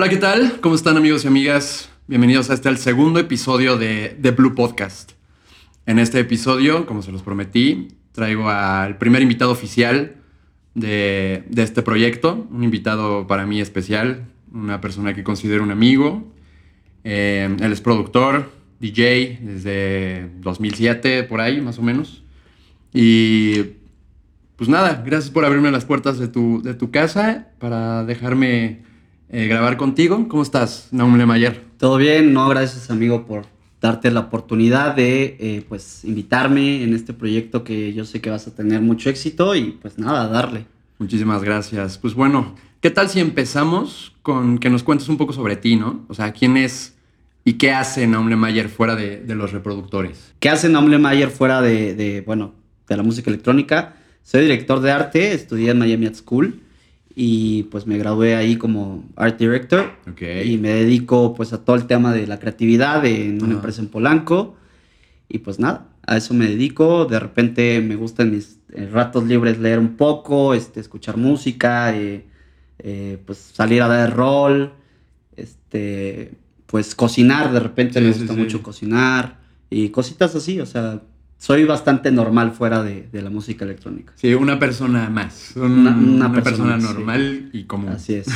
Hola, ¿qué tal? ¿Cómo están amigos y amigas? Bienvenidos a este el segundo episodio de, The Blue Podcast. En este episodio, como se los prometí, traigo al primer invitado oficial de, este proyecto, un invitado para mí especial, una persona que considero un amigo. Eh, él es productor, DJ desde 2007, por ahí más o menos. Y pues nada, gracias por abrirme las puertas de tu, de tu casa para dejarme eh, grabar contigo. ¿Cómo estás, Naum Lemayer? Todo bien, no, gracias amigo por darte la oportunidad de eh, pues invitarme en este proyecto que yo sé que vas a tener mucho éxito y pues nada, darle. Muchísimas gracias. Pues bueno, ¿qué tal si empezamos con que nos cuentes un poco sobre ti, ¿no? O sea, ¿quién es y qué hace Naum Lemayer fuera de, los reproductores? ¿Qué hace Naum Lemayer fuera de, de, bueno, de la música electrónica? Soy director de arte, estudié en Miami Art School y pues me gradué ahí como art director. Y me dedico pues a todo el tema de la creatividad en una empresa en Polanco. Y pues nada, a eso me dedico, de repente me gusta en mis ratos libres leer un poco, este, escuchar música, eh, eh, pues salir a dar rol, este, pues cocinar, de repente me gusta mucho cocinar y cositas así, o sea, soy bastante normal fuera de, la música electrónica. Sí, una persona más. una, persona, normal y común. Así es.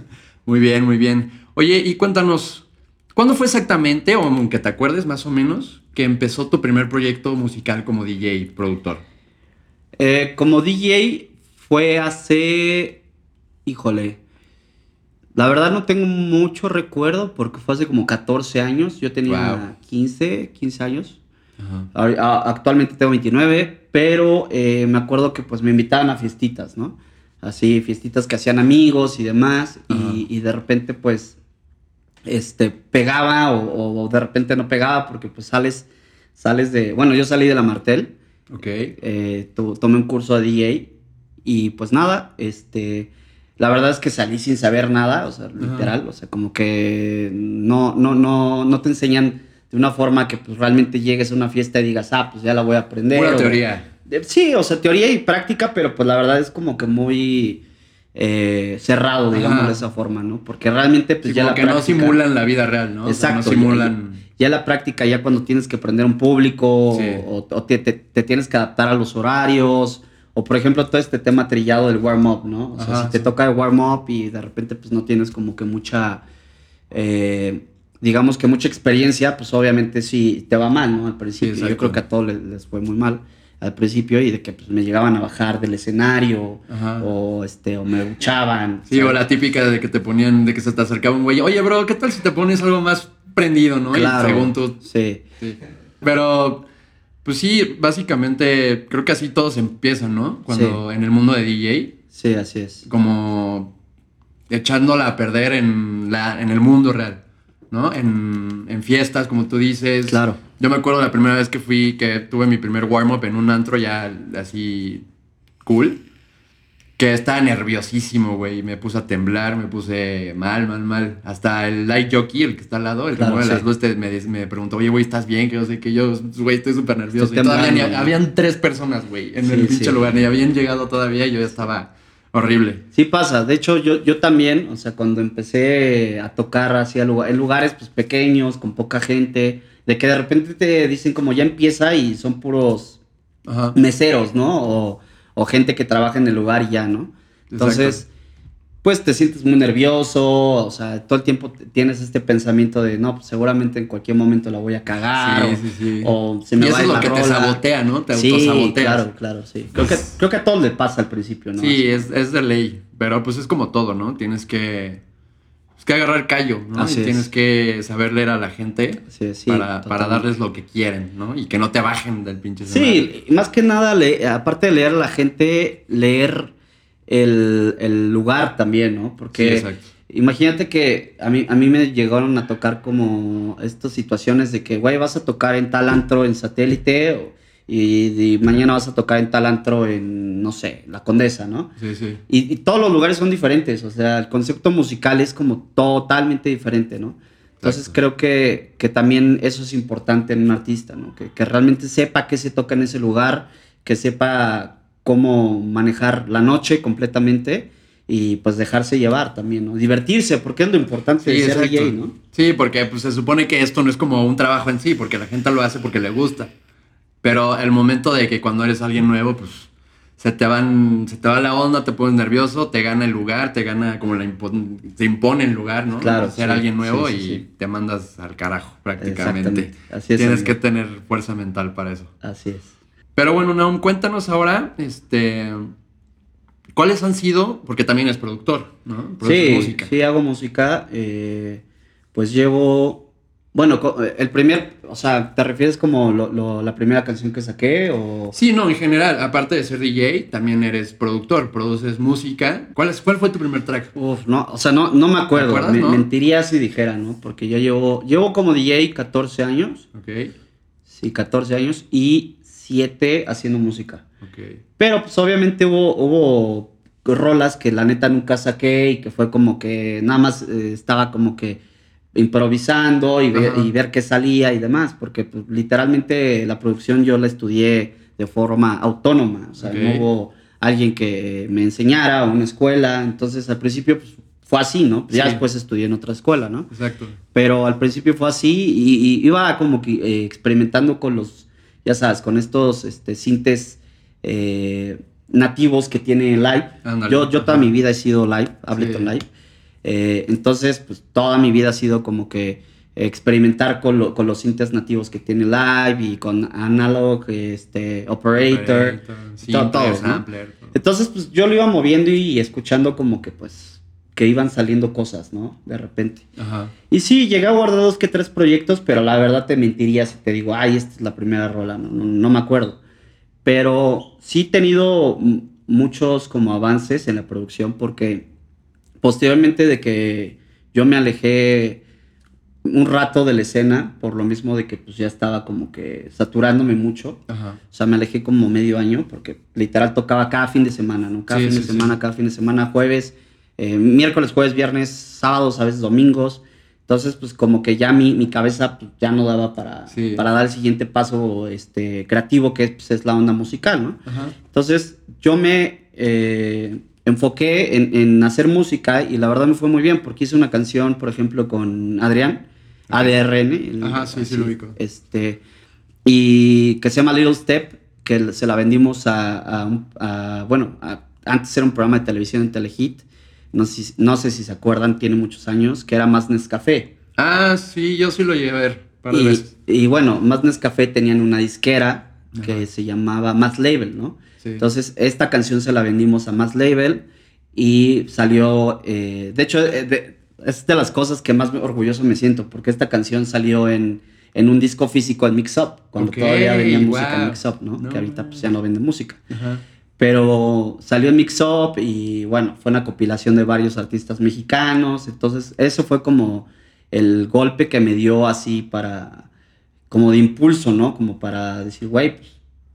muy bien, muy bien. Oye, y cuéntanos, ¿cuándo fue exactamente, o aunque te acuerdes más o menos, que empezó tu primer proyecto musical como DJ, productor? Eh, como DJ fue hace, híjole, la verdad no tengo mucho recuerdo porque fue hace como 14 años, yo tenía 15, 15 años. Actualmente tengo 29, pero eh, me acuerdo que pues me invitaban a fiestitas, ¿no? Así, fiestitas que hacían amigos y demás, y, de repente pues, este, pegaba o, de repente no pegaba porque pues sales, sales de, bueno, yo salí de la Martel, ok, eh, tomé un curso de DJ y pues nada, este, la verdad es que salí sin saber nada, o sea, literal, o sea, como que no, no, no, no te enseñan de una forma que pues realmente llegues a una fiesta y digas, ah, pues ya la voy a aprender. Pura teoría. sí, o sea, teoría y práctica, pero pues la verdad es como que muy eh, cerrado, digamos, de esa forma, ¿no? Porque realmente pues ya la práctica... no simulan la vida real, ¿no? Exacto. no simulan... Ya, la práctica, ya cuando tienes que aprender un público o, te, tienes que adaptar a los horarios o por ejemplo todo este tema trillado del warm-up, ¿no? O sea, si te toca el warm-up y de repente pues no tienes como que mucha... Eh, digamos que mucha experiencia, pues obviamente sí te va mal, ¿no? Al principio. Yo creo que a todos les, fue muy mal al principio y de que pues, me llegaban a bajar del escenario o este o me buchaban. Sí, o la típica de que te ponían, de que se te acercaba un güey, oye, bro, ¿qué tal si te pones algo más prendido, no? Claro, y según tú. Sí. Pero, pues sí, básicamente creo que así todos empiezan, ¿no? Cuando en el mundo de DJ. Sí, así es. Como echándola a perder en, la, en el mundo real. ¿No? En, en, fiestas, como tú dices. Claro. Yo me acuerdo la primera vez que fui, que tuve mi primer warm-up en un antro ya así cool. Que estaba nerviosísimo, güey. Me puse a temblar, me puse mal, mal, mal. Hasta el light jockey, el que está al lado, el que mueve las luces, me, me, preguntó, oye, güey, ¿estás bien? Que yo sé que yo, güey, estoy súper nervioso. Y todavía habían tres personas, güey, en el pinche lugar. Ni habían llegado todavía y yo ya estaba Horrible. Sí pasa. De hecho, yo, yo también, o sea, cuando empecé a tocar hacia en lugares pues, pequeños, con poca gente, de que de repente te dicen como ya empieza y son puros meseros, ¿no? O, o, gente que trabaja en el lugar y ya, ¿no? Entonces, pues te sientes muy nervioso, o sea, todo el tiempo tienes este pensamiento de, no, pues seguramente en cualquier momento la voy a cagar, sí, o, sí, sí. o, se me y va eso es lo que te sabotea, ¿no? Te sí, claro, claro, sí. Creo, que, creo que a todos le pasa al principio, ¿no? Sí, es, es, de ley, pero pues es como todo, ¿no? Tienes que, pues, que agarrar callo, ¿no? y tienes que saber leer a la gente para, para, darles lo que quieren, ¿no? Y que no te bajen del pinche Sí, más que nada, aparte de leer a la gente, leer el, lugar también, ¿no? Porque imagínate que a mí, a mí me llegaron a tocar como estas situaciones de que, güey, vas a tocar en tal antro en satélite y, mañana vas a tocar en tal antro en, no sé, La Condesa, ¿no? Sí, sí. Y, todos los lugares son diferentes, o sea, el concepto musical es como totalmente diferente, ¿no? Entonces creo que, que, también eso es importante en un artista, ¿no? Que, que realmente sepa qué se toca en ese lugar, que sepa cómo manejar la noche completamente y pues dejarse llevar también, ¿no? Divertirse, porque es lo importante de ser DJ, ¿no? Sí, porque pues se supone que esto no es como un trabajo en sí, porque la gente lo hace porque le gusta. Pero el momento de que cuando eres alguien nuevo, pues se te van, se te va la onda, te pones nervioso, te gana el lugar, te gana como la te impone el lugar, ¿no? Claro. Ser alguien nuevo y te mandas al carajo prácticamente. Así es. Tienes que tener fuerza mental para eso. Así es. Pero bueno, Naum, cuéntanos ahora, este, ¿Cuáles han sido? Porque también es productor, ¿no? sí, música. sí, hago música. Eh, pues llevo. Bueno, eh, el primer. O sea, ¿te refieres como la primera canción que saqué? O... Sí, no, en general. Aparte de ser DJ, también eres productor, produces música. ¿Cuál, es, cuál fue tu primer track? Uf, no, o sea, no, no me acuerdo. Me, Mentiría si dijera, ¿no? Porque yo llevo. Llevo como DJ 14 años. Ok. Sí, 14 años y 7 haciendo música. Pero pues obviamente hubo, hubo rolas que la neta nunca saqué y que fue como que nada más eh, estaba como que improvisando y, ver qué salía y demás, porque pues, literalmente la producción yo la estudié de forma autónoma, o sea, no hubo alguien que me enseñara o una escuela, entonces al principio pues, fue así, ¿no? Ya después estudié en otra escuela, ¿no? Exacto. Pero al principio fue así y, iba como que eh, experimentando con los, ya sabes, con estos este, sintes eh, nativos que tiene Live. Yo, yo toda mi vida he sido Live, Ableton Live. Eh, entonces, pues toda mi vida ha sido como que experimentar con, los sintes nativos que tiene Live y con Analog, este, Operator, todo, Entonces, pues yo lo iba moviendo y escuchando como que pues que iban saliendo cosas, ¿no? De repente. Y sí, llegué a guardar dos que tres proyectos, pero la verdad te mentiría si te digo, ay, esta es la primera rola, no, no me acuerdo. Pero sí he tenido muchos como avances en la producción porque posteriormente de que yo me alejé un rato de la escena por lo mismo de que pues ya estaba como que saturándome mucho. O sea, me alejé como medio año porque literal tocaba cada fin de semana, ¿no? Cada fin de semana, cada fin de semana, jueves, eh, miércoles, jueves, viernes, sábados, a veces domingos. Entonces, pues como que ya mi, mi cabeza pues, ya no daba para, para dar el siguiente paso este, creativo, que pues, es la onda musical, ¿no? Entonces, yo me eh, enfoqué en, en, hacer música y la verdad me fue muy bien porque hice una canción, por ejemplo, con Adrián, ADRN. Ajá, sí, sí lo ubico. Este, y que se llama Little Step, que se la vendimos a, a, a bueno, antes era un programa de televisión en Telehit no sé, no sé si se acuerdan, tiene muchos años, que era Más Nescafé. Ah, sí, yo sí lo llegué a ver. y, y, bueno, Más Nescafé tenían una disquera que se llamaba Más Label, ¿no? Entonces, esta canción se la vendimos a Más Label y salió, eh, de hecho, eh, es de las cosas que más orgulloso me siento, porque esta canción salió en, en un disco físico en Mix Up, cuando todavía venía música en Mix Up, ¿no? Que ahorita pues ya no vende música. Ajá. Pero salió en Mix Up y bueno, fue una compilación de varios artistas mexicanos. Entonces, eso fue como el golpe que me dio así para, como de impulso, ¿no? Como para decir, güey, pues,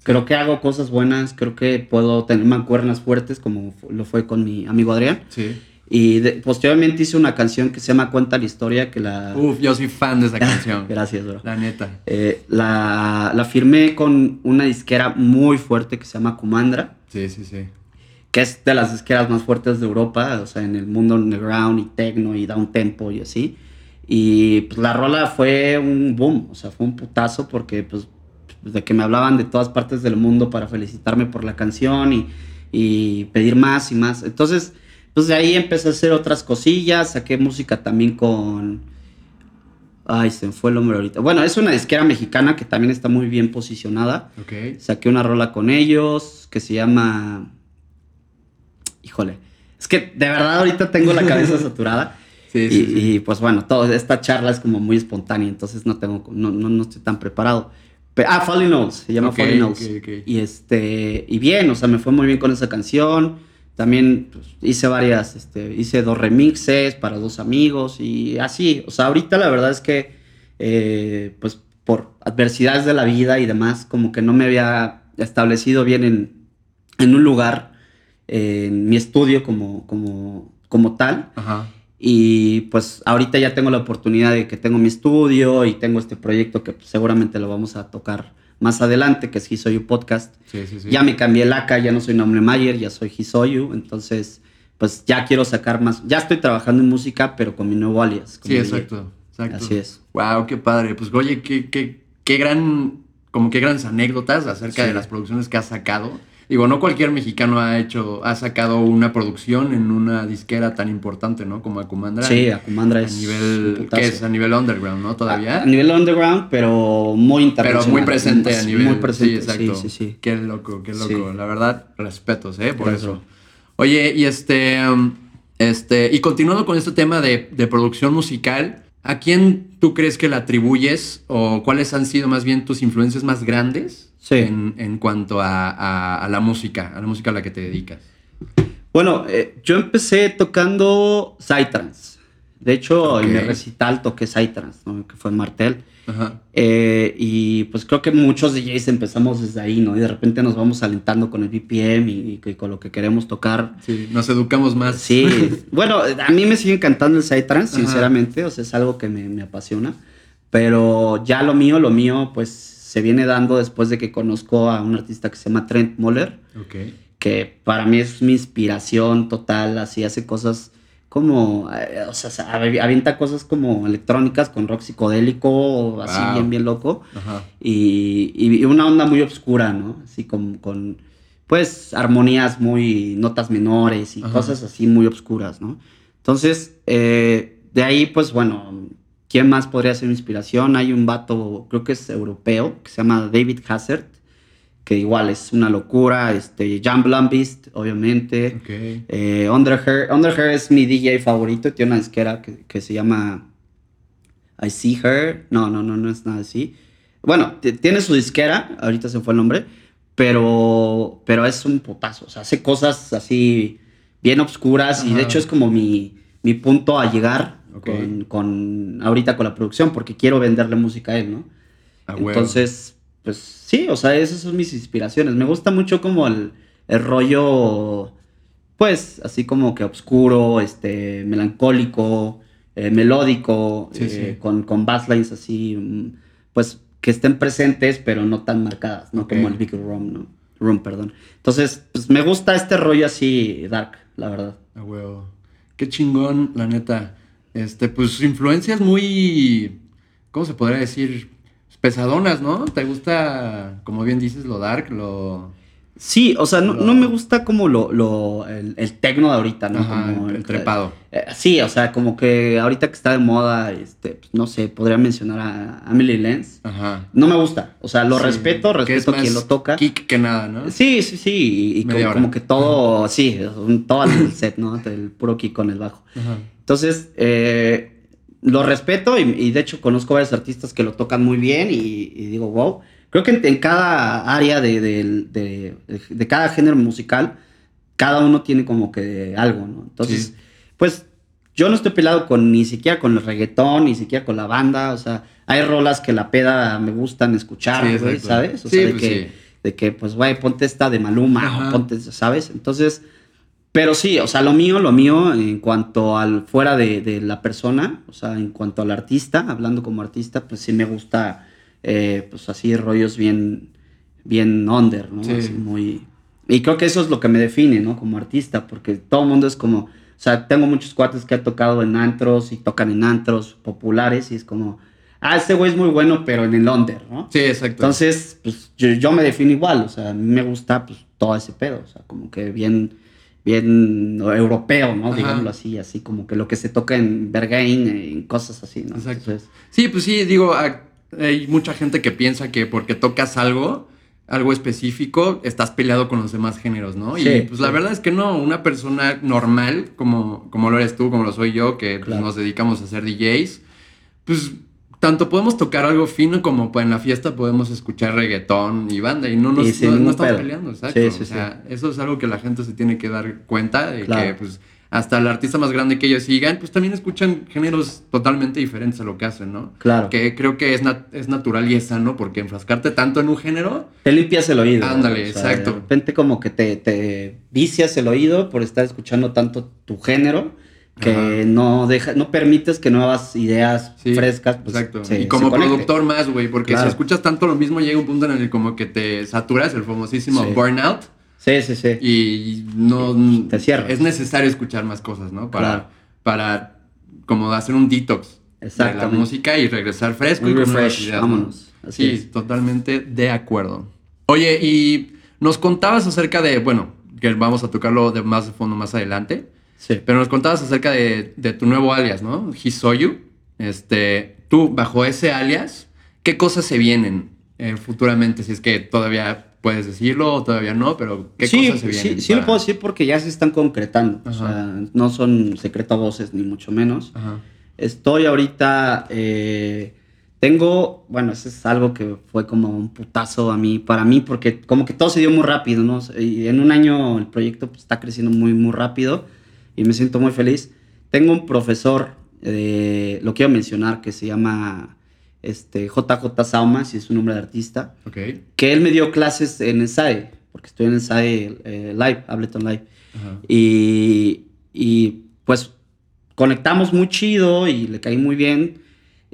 creo que hago cosas buenas, creo que puedo tener mancuernas fuertes, como lo fue con mi amigo Adrián. Sí. Y posteriormente hice una canción que se llama Cuenta la historia, que la... Uf, yo soy fan de esa canción. Gracias, bro. La neta. Eh, la, la firmé con una disquera muy fuerte que se llama Kumandra. Sí, sí, sí. Que es de las disqueras más fuertes de Europa, o sea, en el mundo underground y techno y down tempo y así. Y pues la rola fue un boom, o sea, fue un putazo porque pues de que me hablaban de todas partes del mundo para felicitarme por la canción y, y pedir más y más. Entonces, pues de ahí empecé a hacer otras cosillas, saqué música también con... Ay, se me fue el nombre ahorita. Bueno, es una disquera mexicana que también está muy bien posicionada. Ok. Saqué una rola con ellos que se llama... Híjole. Es que de verdad ahorita tengo la cabeza saturada. Sí, sí, y, pues bueno, toda esta charla es como muy espontánea, entonces no tengo, no, no, estoy tan preparado. ah, Falling Notes, se llama Falling Notes. y este, y bien, o sea, me fue muy bien con esa canción. También pues, hice varias, este, hice dos remixes para dos amigos y así. O sea, ahorita la verdad es que, eh, pues por adversidades de la vida y demás, como que no me había establecido bien en, en un lugar, en mi estudio como, como, como tal. Y pues ahorita ya tengo la oportunidad de que tengo mi estudio y tengo este proyecto que pues, seguramente lo vamos a tocar más adelante, que es Hisoyu Podcast. Ya me cambié el AK, ya no soy Nombre Mayer, ya soy Hisoyu. Entonces, pues ya quiero sacar más. Ya estoy trabajando en música, pero con mi nuevo alias. Sí, exacto, exacto. Así es. Wow, qué padre. Pues oye, qué, qué, qué gran, como qué grandes anécdotas acerca de las producciones que has sacado. Digo, no cualquier mexicano ha hecho, ha sacado una producción en una disquera tan importante, ¿no? Como Acumandra. Sí, Acumandra es. A nivel, ¿qué es? A nivel underground, ¿no? Todavía. A, nivel underground, pero muy internacional. Pero muy presente a nivel. Muy presente, sí, exacto. Sí, sí, sí. Qué loco, qué loco. La verdad, respetos, ¿eh? Por eso. Oye, y este, um, este, y continuando con este tema de, de producción musical, ¿a quién tú crees que la atribuyes o cuáles han sido más bien tus influencias más grandes Sí. en, en cuanto a, a- a la música, a la música a la que te dedicas? Bueno, eh, yo empecé tocando Psytrance. De hecho, en mi Ok. recital toqué Psytrance, ¿no? que fue en Martel. Ajá. Eh, y pues creo que muchos DJs empezamos desde ahí, ¿no? Y de repente nos vamos alentando con el BPM y, y con lo que queremos tocar. Sí, nos educamos más. Sí, bueno, a mí me sigue encantando el Psytrance, sinceramente, o sea, es algo que me, me apasiona. Pero ya lo mío, lo mío, pues se viene dando después de que conozco a un artista que se llama Trent Moller Ok. que para mí es mi inspiración total, así hace cosas como, eh, o sea, se avi- avienta cosas como electrónicas con rock psicodélico, así Wow. bien, bien loco, Ajá. y, y una onda muy oscura, ¿no? Así como con, pues, armonías muy, notas menores y Ajá. cosas así muy oscuras, ¿no? Entonces, eh, de ahí, pues, bueno, ¿quién más podría ser mi inspiración? Hay un vato, creo que es europeo, que se llama David Hazard, que igual es una locura, este, Jan Blumbeast, obviamente, Ok. eh, Underhair, Underhair es mi DJ favorito, tiene una disquera que, que se llama I See Her, no, no, no, no es nada así. Bueno, tiene su disquera, ahorita se fue el nombre, pero, pero es un putazo, o sea, hace cosas así bien obscuras y de hecho es como mi, mi punto a llegar Ok. con, con, ahorita con la producción, porque quiero venderle música a él, ¿no? A huevo. Entonces, pues sí, o sea, esas son mis inspiraciones. Me gusta mucho como el, el rollo, pues, así como que oscuro, este, melancólico, eh, melódico, Sí, eh, sí. Con, con basslines así, mm, pues, que estén presentes, pero no tan marcadas, ¿no? Como el Big Room, ¿no? Room, perdón. Entonces, pues me gusta este rollo así dark, la verdad. A huevo. Qué chingón, la neta. Este, pues influencias muy. ¿Cómo se podría decir? Pesadonas, ¿no? ¿Te gusta, como bien dices, lo dark, lo. Sí, o sea, no, Lo- no me gusta como lo, lo el, el tecno de ahorita, ¿no? Ajá, Como el trepado. Eh, sí, o sea, como que ahorita que está de moda, este, pues, no sé, podría mencionar a Emily Lenz. Ajá. No me gusta, o sea, lo Sí, respeto, respeto a quien lo toca. Kick que nada, ¿no? Sí, sí, sí, y, como, que todo, sí, un- todo el set, ¿no? El puro kick con el bajo. Ajá. Entonces, eh, lo respeto y, y de hecho conozco varios artistas que lo tocan muy bien y, y digo, wow. Creo que en, en cada área de, de- de- de cada género musical, cada uno tiene como que algo, ¿no? Entonces, Sí. pues yo no estoy peleado con ni siquiera con el reggaetón, ni siquiera con la banda, o sea, hay rolas que la peda me gustan escuchar, Sí, güey, exacto. ¿sabes? O Sí, sea, de pues que, de que, pues, güey, ponte esta de Maluma, o ponte, ¿sabes? Entonces, pero sí, o sea, lo mío, lo mío en cuanto al fuera de, de la persona, o sea, en cuanto al artista, hablando como artista, pues sí me gusta, eh, pues así rollos bien, bien under, ¿no? Sí. Así muy... Y creo que eso es lo que me define, ¿no? Como artista, porque todo el mundo es como, o sea, tengo muchos cuates que han tocado en antros y tocan en antros populares y es como, ah, ese güey es muy bueno, pero en el under, ¿no? Sí, exacto. Entonces, pues yo, yo me defino igual, o sea, a mí me gusta pues todo ese pedo, o sea, como que bien, bien europeo, ¿no? Ajá. Digámoslo así, así como que lo que se toca en Bergain, en cosas así, ¿no? Exacto. Entonces, Sí, pues sí, digo, hay mucha gente que piensa que porque tocas algo, algo específico, estás peleado con los demás géneros, ¿no? y Sí, pues la sí. verdad es que no, una persona normal, como, como lo eres tú, como lo soy yo, que pues, Claro. nos dedicamos a ser DJs, pues tanto podemos tocar algo fino como pues, en la fiesta podemos escuchar reggaetón y banda y no nos Y no- no estamos pedo. peleando, exacto. Sí, sí, o sea, eso es algo que la gente se tiene que dar cuenta de Claro. que pues hasta el artista más grande que ellos sigan, pues también escuchan géneros totalmente diferentes a lo que hacen, ¿no? claro. Que creo que es, nat- es natural y es sano porque enfrascarte tanto en un género, Te limpias el oído. Ándale, o sea, exacto. De repente como que te, te vicias el oído por estar escuchando tanto tu género que Ajá. no deja, no permites que nuevas ideas Sí, frescas pues, exacto. se- y como se productor más, güey, porque Claro. si escuchas tanto lo mismo llega un punto en el que como que te saturas, el famosísimo Sí. burnout. Sí, sí, sí. Y no... Te cierras. Es necesario escuchar más cosas, ¿no? Para, para como hacer un detox de la música y regresar fresco y refresh, vámonos. sí, totalmente de acuerdo. Oye, y nos contabas acerca de, bueno, que vamos a tocarlo de más de fondo más adelante. Sí. Pero nos contabas acerca de, de tu nuevo alias, ¿no? Hisoyu. Este, tú, bajo ese alias, ¿qué cosas se vienen eh, futuramente? Si es que todavía puedes decirlo o todavía no, pero ¿qué cosas se vienen? Sí, sí lo puedo decir porque ya se están concretando. O sea, no son secreto voces, ni mucho menos. Ajá. Estoy ahorita. Eh, tengo. Bueno, eso es algo que fue como un putazo a mí, para mí, porque como que todo se dio muy rápido, ¿no? Y en un año el proyecto pues, está creciendo muy, muy rápido y me siento muy feliz. Tengo un profesor, eh, lo quiero mencionar, que se llama este, JJ Sauma, si es un nombre de artista, okay. que él me dio clases en Ensae, porque estoy en Ensae eh, Live, Ableton Live. Y, y pues conectamos muy chido y le caí muy bien.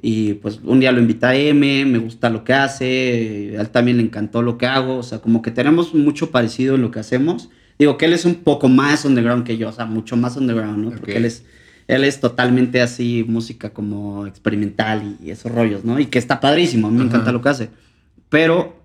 Y pues un día lo invité a M, me gusta lo que hace, a él también le encantó lo que hago, o sea, como que tenemos mucho parecido en lo que hacemos. Digo que él es un poco más underground que yo, o sea, mucho más underground, ¿no? Porque él es, él es totalmente así, música como experimental y, esos rollos, ¿no? Y que está padrísimo, a mí me encanta lo que hace. Pero,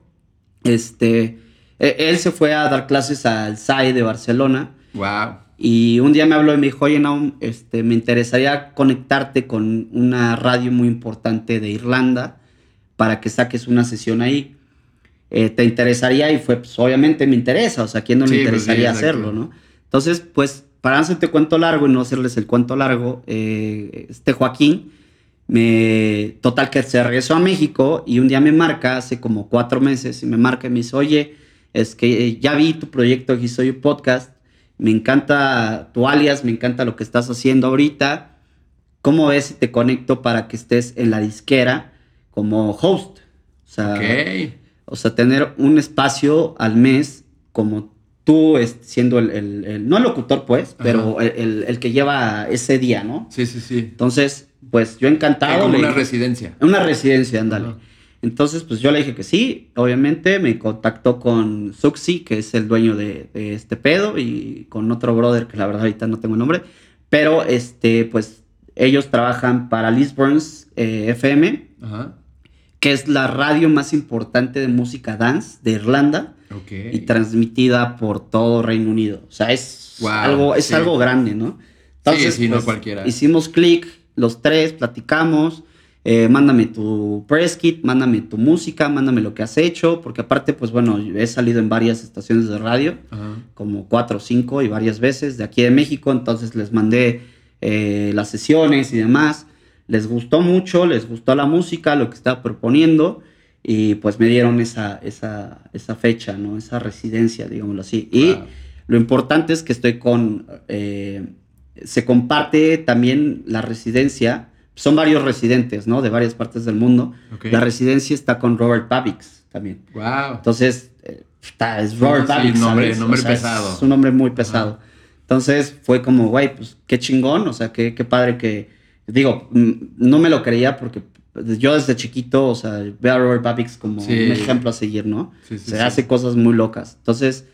este, e, él se fue a dar clases al SAI de Barcelona. Wow. Y un día me habló y me dijo, oye, no, este, me interesaría conectarte con una radio muy importante de Irlanda para que saques una sesión ahí. Eh, ¿Te interesaría? Y fue, pues obviamente me interesa, o sea, ¿a quién no le pues interesaría hacerlo, no? Entonces, pues, para no hacerte cuento largo y no hacerles el cuento largo, eh, este Joaquín, me, total que se regresó a México y un día me marca, hace como cuatro meses, y me marca y me dice, oye, es que ya vi tu proyecto soy podcast me encanta tu alias, me encanta lo que estás haciendo ahorita. ¿Cómo ves si te conecto para que estés en la disquera como host? O sea, o sea tener un espacio al mes como tú siendo el, no el locutor pues, pero el, que lleva ese día, ¿no? Sí, sí, sí. Entonces, pues yo encantado. Como una residencia. Una residencia, ándale. Entonces, pues yo le dije que sí, obviamente me contactó con Suxi, que es el dueño de, este pedo, y con otro brother, que la verdad ahorita no tengo el nombre, pero este, pues ellos trabajan para Lisbon's eh, FM, que es la radio más importante de música dance de Irlanda, y transmitida por todo Reino Unido. O sea, es, algo, es algo grande, ¿no? Entonces, sí, no pues, cualquiera. Hicimos clic, los tres, platicamos eh, mándame tu press kit, mándame tu música, mándame lo que has hecho, porque aparte, pues bueno, he salido en varias estaciones de radio, como cuatro o cinco y varias veces de aquí de México, entonces les mandé eh, las sesiones y demás. Les gustó mucho, les gustó la música, lo que estaba proponiendo, y pues me dieron esa, esa, esa fecha, ¿no? Esa residencia, digámoslo así. Y lo importante es que estoy con... Eh, se comparte también la residencia son varios residentes, ¿no? De varias partes del mundo. La residencia está con Robert Pavix también. Wow. Entonces, eh, está, es Robert sí, nombre, nombre pesado. Es, un nombre muy pesado. Entonces, fue como, güey, pues qué chingón, o sea, qué, qué padre que. Digo, mm, no me lo creía porque yo desde chiquito, o sea, veo a Robert Pavix como un ejemplo a seguir, ¿no? Sí, Se hace cosas muy locas. Entonces,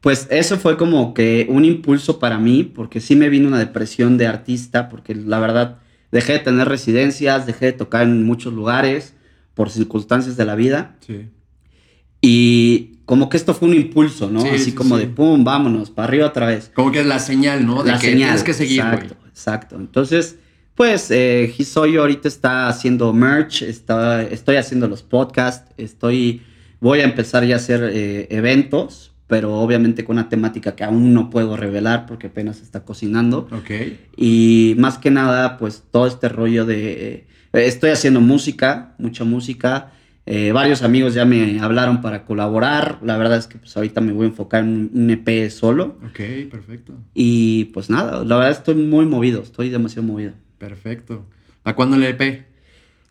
pues eso fue como que un impulso para mí, porque sí me vino una depresión de artista, porque la verdad dejé de tener residencias, dejé de tocar en muchos lugares por circunstancias de la vida. Sí. Y como que esto fue un impulso, ¿no? Así como de pum, vámonos, para arriba otra vez. Como que es la señal, ¿no? De la que señal, tienes que seguir, Exacto, exacto. Entonces, pues, eh, Hisoyo ahorita está haciendo merch, está, estoy haciendo los podcasts, estoy, voy a empezar ya a hacer eh, eventos pero obviamente con una temática que aún no puedo revelar porque apenas está cocinando. Ok. Y más que nada, pues todo este rollo de... Eh, estoy haciendo música, mucha música. Eh, varios amigos ya me hablaron para colaborar. La verdad es que pues ahorita me voy a enfocar en un EP solo. Ok, perfecto. Y pues nada, la verdad estoy muy movido, estoy demasiado movido. Perfecto. ¿A cuándo el EP?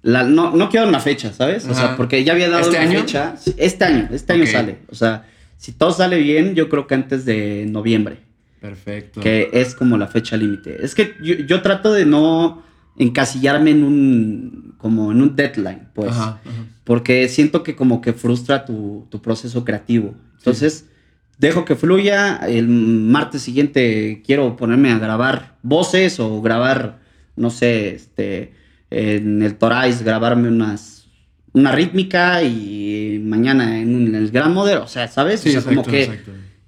La, no, no quiero una fecha, ¿sabes? O sea, porque ya había dado ¿Este una año? fecha. Este año, este año sale. O sea, si todo sale bien, yo creo que antes de noviembre. Perfecto. Que es como la fecha límite. Es que yo, trato de no encasillarme en un como en un deadline, pues. Ajá, Porque siento que como que frustra tu, proceso creativo. Entonces, dejo que fluya, el martes siguiente quiero ponerme a grabar voces o grabar, no sé, este, en el Torais, grabarme unas, una rítmica y mañana en, el Gran Model, o sea, ¿sabes? o sea, como que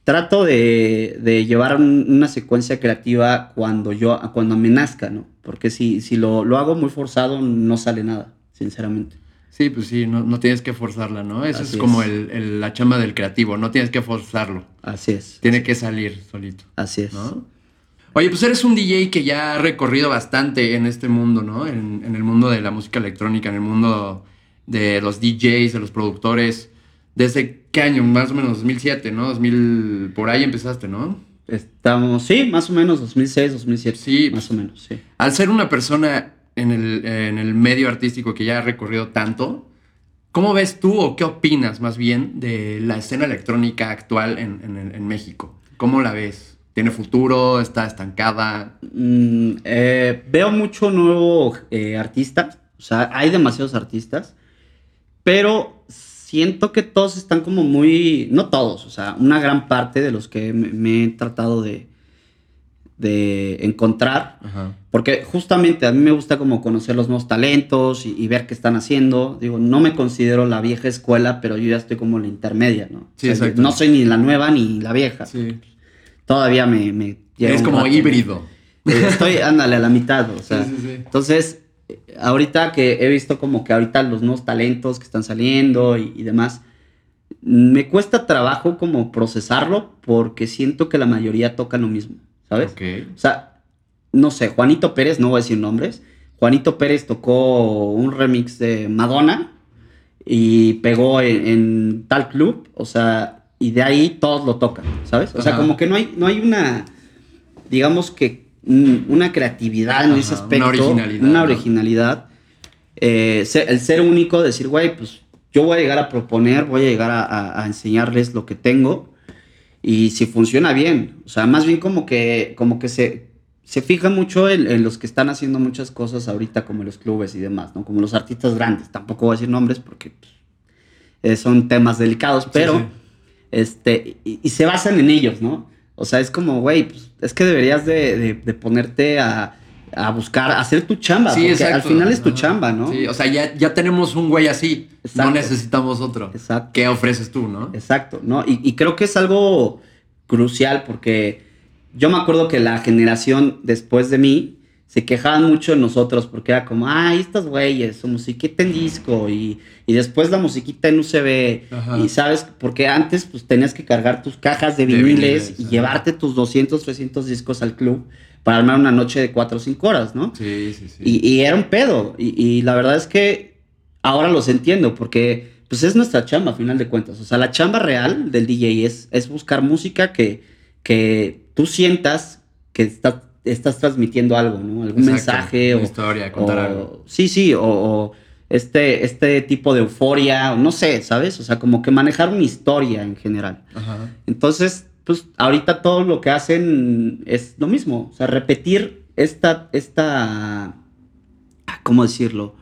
trato de, llevar una secuencia creativa cuando yo, cuando me nazca, ¿no? Porque si, si lo, lo hago muy forzado, no sale nada, sinceramente. Sí, pues sí, no, no tienes que forzarla, ¿no? Eso es como el, la chamba del creativo, no tienes que forzarlo. Así es. Tiene que salir solito. Así es. Oye, pues eres un DJ que ya ha recorrido bastante en este mundo, ¿no? En, el mundo de la música electrónica, en el mundo de los DJs, de los productores. ¿Desde qué año? Más o menos 2007, ¿no? 2000, por ahí empezaste, ¿no? Estamos, sí, más o menos 2006, 2007. Sí. Más o menos, sí. Al ser una persona en el, medio artístico que ya ha recorrido tanto, ¿cómo ves tú o qué opinas más bien de la escena electrónica actual en, México? ¿Cómo la ves? ¿Tiene futuro? ¿Está estancada? Mm, eh, veo mucho nuevo eh, artista, o sea, hay demasiados artistas, pero siento que todos están como muy, no todos, o sea, una gran parte de los que me he tratado de, de encontrar, porque justamente a mí me gusta como conocer los nuevos talentos y, ver qué están haciendo. Digo, no me considero la vieja escuela, pero yo ya estoy como en la intermedia, ¿no? no soy ni la nueva ni la vieja. Todavía me... me es como híbrido. Eh, estoy, ándale, a la mitad, o sea. Entonces, ahorita que he visto como que ahorita los nuevos talentos que están saliendo y demás, me cuesta trabajo como procesarlo porque siento que la mayoría toca lo mismo. ¿sabes? O sea, no sé, Juanito Pérez, no voy a decir nombres, Juanito Pérez tocó un remix de Madonna y pegó en, tal club, o sea, y de ahí todos lo tocan, ¿sabes? O sea, como que no hay, no hay una, digamos que, una creatividad en ese aspecto. Una originalidad. Una originalidad. Eh, el ser único, decir, güey, pues yo voy a llegar a proponer, voy a llegar a enseñarles lo que tengo y si funciona bien. O sea, más bien como que, como que se, se fija mucho en, los que están haciendo muchas cosas ahorita, como los clubes y demás, ¿no? Como los artistas grandes. Tampoco voy a decir nombres porque pues, eh, son temas delicados, pero este, y, se basan en ellos, ¿no? O sea, es como, güey, pues, es que deberías de ponerte a a buscar, hacer tu chamba. Sí, porque al final es tu chamba, ¿no? Sí, o sea, ya, ya tenemos un güey así. No necesitamos otro. Exacto. ¿Qué ofreces tú, no? Exacto, ¿no? Y, creo que es algo crucial porque yo me acuerdo que la generación después de mí se quejaban mucho de nosotros porque era como, ay, estas güeyes, su musiquita en disco y, después la musiquita en UCB. Y sabes, porque antes pues tenías que cargar tus cajas de viniles y llevarte tus 200, 300 discos al club para armar una noche de cuatro o cinco horas, ¿no? Sí, sí, sí. Y, era un pedo. Y, la verdad es que ahora los entiendo, porque pues es nuestra chamba, a final de cuentas. O sea, la chamba real del DJ es, es buscar música que, que tú sientas que estás transmitiendo algo, ¿no? Algún mensaje. Una o, historia, contar algo. Sí, sí, o, este, este tipo de euforia, o no sé, ¿sabes? O sea, como que manejar una historia en general. Ajá. Entonces, pues ahorita todo lo que hacen es lo mismo, o sea, repetir esta, esta, ¿cómo decirlo?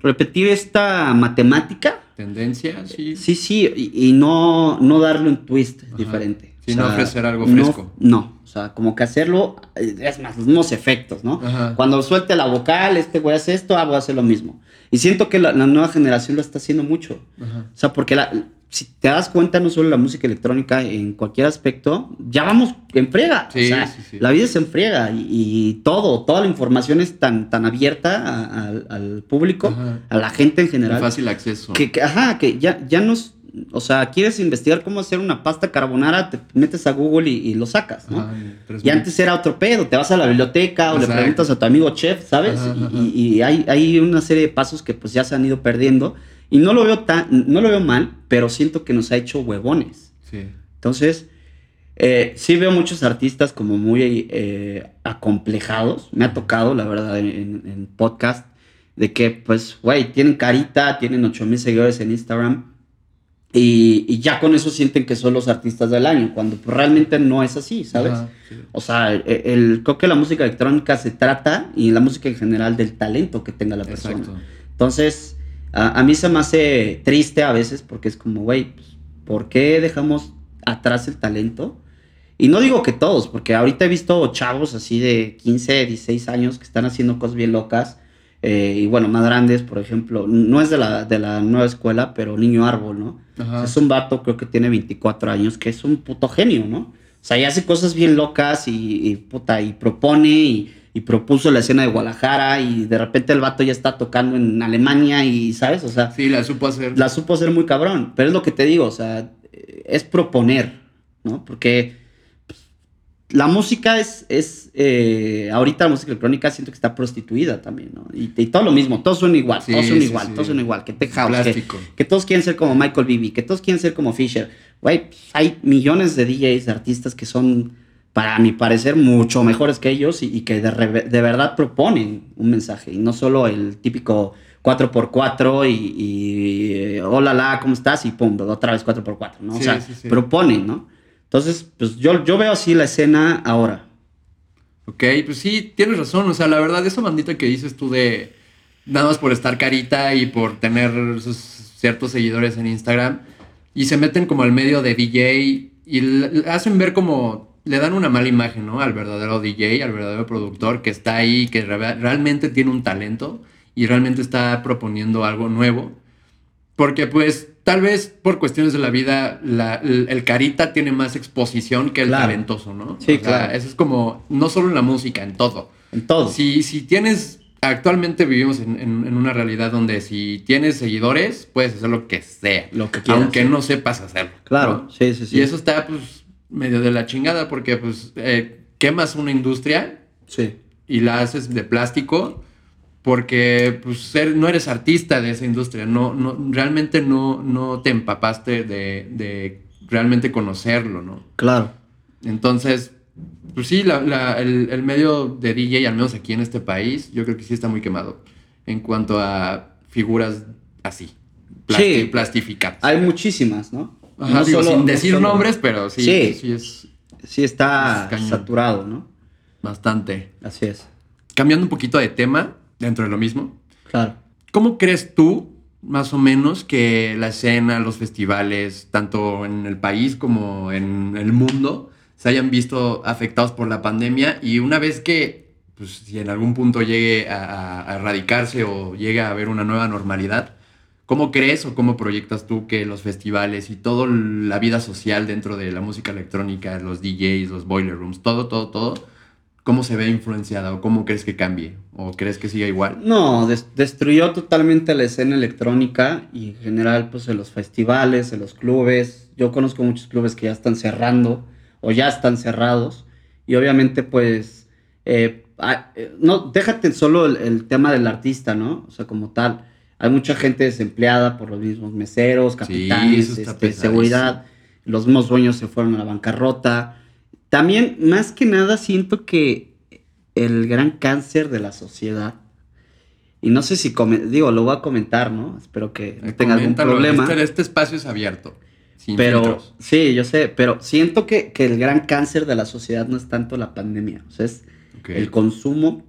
Repetir esta matemática. Tendencia, sí. Sí, sí, y, no, no darle un twist diferente. Sí, no ofrecer algo fresco. No, o sea, como que hacerlo, es más, los mismos efectos, ¿no? Cuando suelte la vocal, este a hacer esto, ah, voy a hacer lo mismo. Y siento que la, nueva generación lo está haciendo mucho. O sea, porque la, si te das cuenta, no solo la música electrónica, en cualquier aspecto, ya vamos en friega. o sea, la vida se enfriega y, y, todo, toda la información es tan, tan abierta al público, a la gente en general. fácil acceso. Que, ajá, que ya, ya nos, o sea, quieres investigar cómo hacer una pasta carbonara, te metes a Google y, lo sacas, ¿no? y antes era otro pedo, te vas a la biblioteca o le preguntas a tu amigo chef, ¿sabes? y, y hay, hay una serie de pasos que pues ya se han ido perdiendo y no lo veo tan, no lo veo mal, pero siento que nos ha hecho huevones. Sí. Entonces, eh, sí veo muchos artistas como muy eh, acomplejados. Me ha tocado, la verdad, en, podcast, de que, pues, güey, tienen carita, tienen 8 mil seguidores en Instagram. Y, ya con eso sienten que son los artistas del año, cuando pues, realmente no es así, ¿sabes? O sea, e, el, creo que la música electrónica se trata, y la música en general, del talento que tenga la persona. Exacto. Entonces, a, mí se me hace triste a veces porque es como, güey, pues, ¿por qué dejamos atrás el talento. Y no digo que todos, porque ahorita he visto chavos así de 15, 16 años que están haciendo cosas bien locas. Eh, y bueno, más grandes, por ejemplo, no es de la, de la nueva escuela, pero Niño Árbol, ¿no? Es un vato, creo que tiene 24 años, que es un puto genio, ¿no? O sea, y hace cosas bien locas y, puta, y propone y, y, propuso la escena de Guadalajara y de repente el vato ya está tocando en Alemania y, ¿sabes? O sea... Sí, la supo hacer. La supo hacer muy cabrón, pero es lo que te digo, o sea, es proponer, ¿no? Porque la música es, es eh, ahorita la música electrónica siento que está prostituida también, ¿no? Y, todo lo mismo, todos son igual, todos son igual, todos son igual, que Tech House, que, que, todos quieren ser como Michael Bibi, que todos quieren ser como Fisher. Güey, hay millones de DJs, de artistas que son, para mi parecer, mucho mejores que ellos y, que de, de, verdad proponen un mensaje y no solo el típico 4x4 y, y eh, hola, la, ¿cómo estás? Y pum, otra vez 4x4, ¿no? o sea, proponen, ¿no? Entonces, pues yo, yo veo así la escena ahora. Ok, pues sí, tienes razón. O sea, la verdad, eso mandita que dices tú de nada más por estar carita y por tener sus ciertos seguidores en Instagram y se meten como al medio de DJ y hacen ver como le dan una mala imagen, ¿no? Al verdadero DJ, al verdadero productor que está ahí, que realmente tiene un talento y realmente está proponiendo algo nuevo. Porque pues tal vez por cuestiones de la vida, el, carita tiene más exposición que el talentoso, ¿no? Sí, claro. Eso es como, no solo en la música, en todo. En todo. Si, si tienes, actualmente vivimos en, una realidad donde si tienes seguidores, puedes hacer lo que sea. Lo que quieras. Aunque no sepas hacerlo. Claro, sí, sí, sí. Y eso está, pues, medio de la chingada porque, pues, eh, quemas una industria. Sí. Y la haces de plástico porque pues no eres artista de esa industria, no, no, realmente no, no te empapaste de, realmente conocerlo, ¿no? Claro. Entonces, pues sí, el, medio de DJ, al menos aquí en este país, yo creo que sí está muy quemado en cuanto a figuras así, sí, plastificadas. Hay muchísimas, ¿no? Ajá, sin decir nombres, pero sí, sí, sí, es... Sí está saturado, ¿no? Bastante. Así es. Cambiando un poquito de tema, dentro de lo mismo. Claro. ¿Cómo crees tú, más o menos, que la escena, los festivales, tanto en el país como en el mundo, se hayan visto afectados por la pandemia? Y una vez que, pues, si en algún punto llegue a, erradicarse o llegue a haber una nueva normalidad, ¿Cómo crees o cómo proyectas tú que los festivales y toda la vida social dentro de la música electrónica, los DJs, los boiler rooms, todo, todo, todo, ¿Cómo se ve influenciada o cómo crees que cambie? ¿O crees que siga igual? No, destruyó totalmente la escena electrónica y en general pues en los festivales, en los clubes. Yo conozco muchos clubes que ya están cerrando o ya están cerrados y obviamente pues eh, eh, no, déjate solo el, tema del artista, ¿no? O sea, como tal, hay mucha gente desempleada por los mismos meseros, capitanes, este, seguridad, los mismos dueños se fueron a la bancarrota también, más que nada, siento que el gran cáncer de la sociedad, y no sé si, digo, lo voy a comentar, ¿no? Espero que no tenga algún problema. Este, este, espacio es abierto. pero, sí, yo sé, pero siento que, que, el gran cáncer de la sociedad no es tanto la pandemia, o sea, es el consumo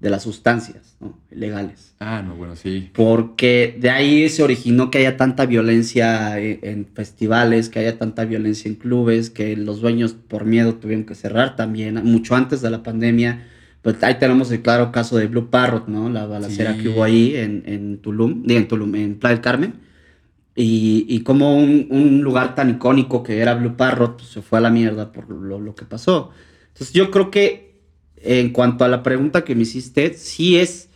de las sustancias ¿no? legales. Ah, no, bueno, sí. Porque de ahí se originó que haya tanta violencia en, festivales, que haya tanta violencia en clubes, que los dueños por miedo tuvieron que cerrar también, mucho antes de la pandemia. Pues ahí tenemos el claro caso de Blue Parrot, ¿no? La balacera que hubo ahí en, en Tulum, en Tulum, en Playa del Carmen. Y, y como un, un, lugar tan icónico que era Blue Parrot pues, se fue a la mierda por lo, lo que pasó. Entonces yo creo que en cuanto a la pregunta que me hiciste, sí es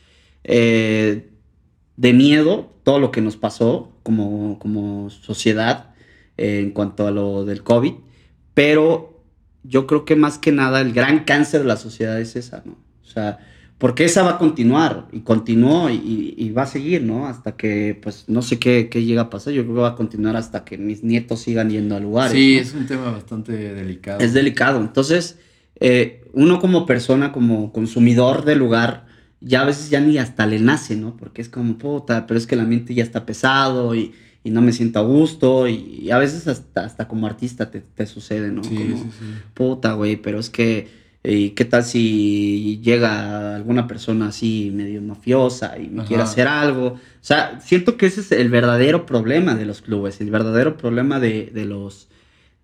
eh, de miedo todo lo que nos pasó como, como sociedad eh, en cuanto a lo del COVID, pero yo creo que más que nada el gran cáncer de la sociedad es esa, ¿no? O sea, porque esa va a continuar y continuó y, va a seguir, ¿no? Hasta que, pues, no sé qué, qué, llega a pasar. Yo creo que va a continuar hasta que mis nietos sigan yendo a lugares. Sí, es un tema bastante delicado. Es delicado. Entonces, eh, uno como persona, como consumidor del lugar, ya a veces ya ni hasta le nace, ¿no? Porque es como, puta, pero es que el ambiente ya está pesado y, no me siento a gusto y, a veces hasta, hasta como artista te, sucede, ¿no? Sí, como, sí, sí. puta, güey, pero es que, eh, ¿qué tal si llega alguna persona así medio mafiosa y me quiere hacer algo? O sea, siento que ese es el verdadero problema de los clubes, el verdadero problema de, de los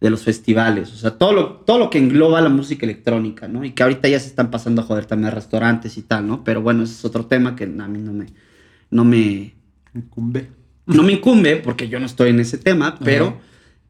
de los festivales, o sea, todo lo, todo lo que engloba la música electrónica, ¿no? Y que ahorita ya se están pasando a joder también a restaurantes y tal, ¿no? Pero bueno, ese es otro tema que a mí no me, no me incumbe. No me incumbe porque yo no estoy en ese tema, pero,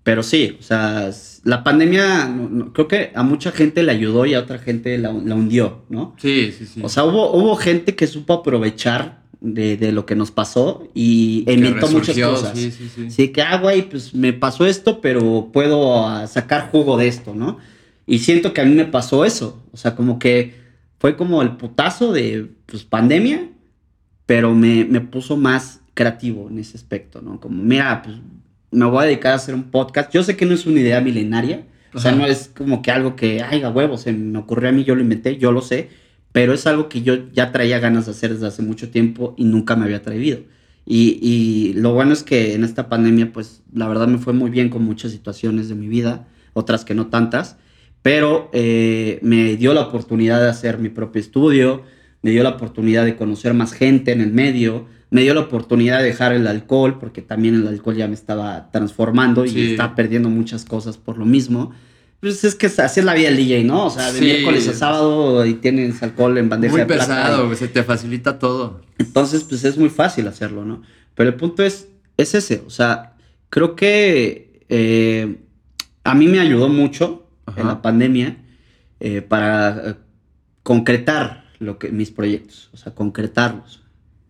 pero sí, o sea, la pandemia creo que a mucha gente le ayudó y a otra gente la, hundió, ¿no? Sí, sí, sí. O sea, hubo, hubo gente que supo aprovechar de, lo que nos pasó y emitió muchas cosas. Sí, sí, sí. sí, que, ah, güey, pues me pasó esto, pero puedo ah, sacar jugo de esto, ¿no? Y siento que a mí me pasó eso. O sea, como que fue como el putazo de pues, pandemia, pero me, me puso más creativo en ese aspecto, ¿no? Como, mira, pues me voy a dedicar a hacer un podcast. Yo sé que no es una idea milenaria, o sea, no es como que algo que, ay, a huevo, se me ocurrió a mí, yo lo inventé, yo lo sé, pero es algo que yo ya traía ganas de hacer desde hace mucho tiempo y nunca me había atrevido. Y, y, lo bueno es que en esta pandemia, pues la verdad me fue muy bien con muchas situaciones de mi vida, otras que no tantas, pero eh, me dio la oportunidad de hacer mi propio estudio, me dio la oportunidad de conocer más gente en el medio, me dio la oportunidad de dejar el alcohol, porque también el alcohol ya me estaba transformando y estaba perdiendo muchas cosas por lo mismo. Pues es que así es la vida del DJ, ¿no? O sea, de miércoles a sábado y tienes alcohol en bandeja muy pesado, se te facilita todo. Entonces, pues es muy fácil hacerlo, ¿no? Pero el punto es, es ese, o sea, creo que eh, a mí me ayudó mucho en la pandemia eh, para eh, concretar lo que, mis proyectos, o sea, concretarlos.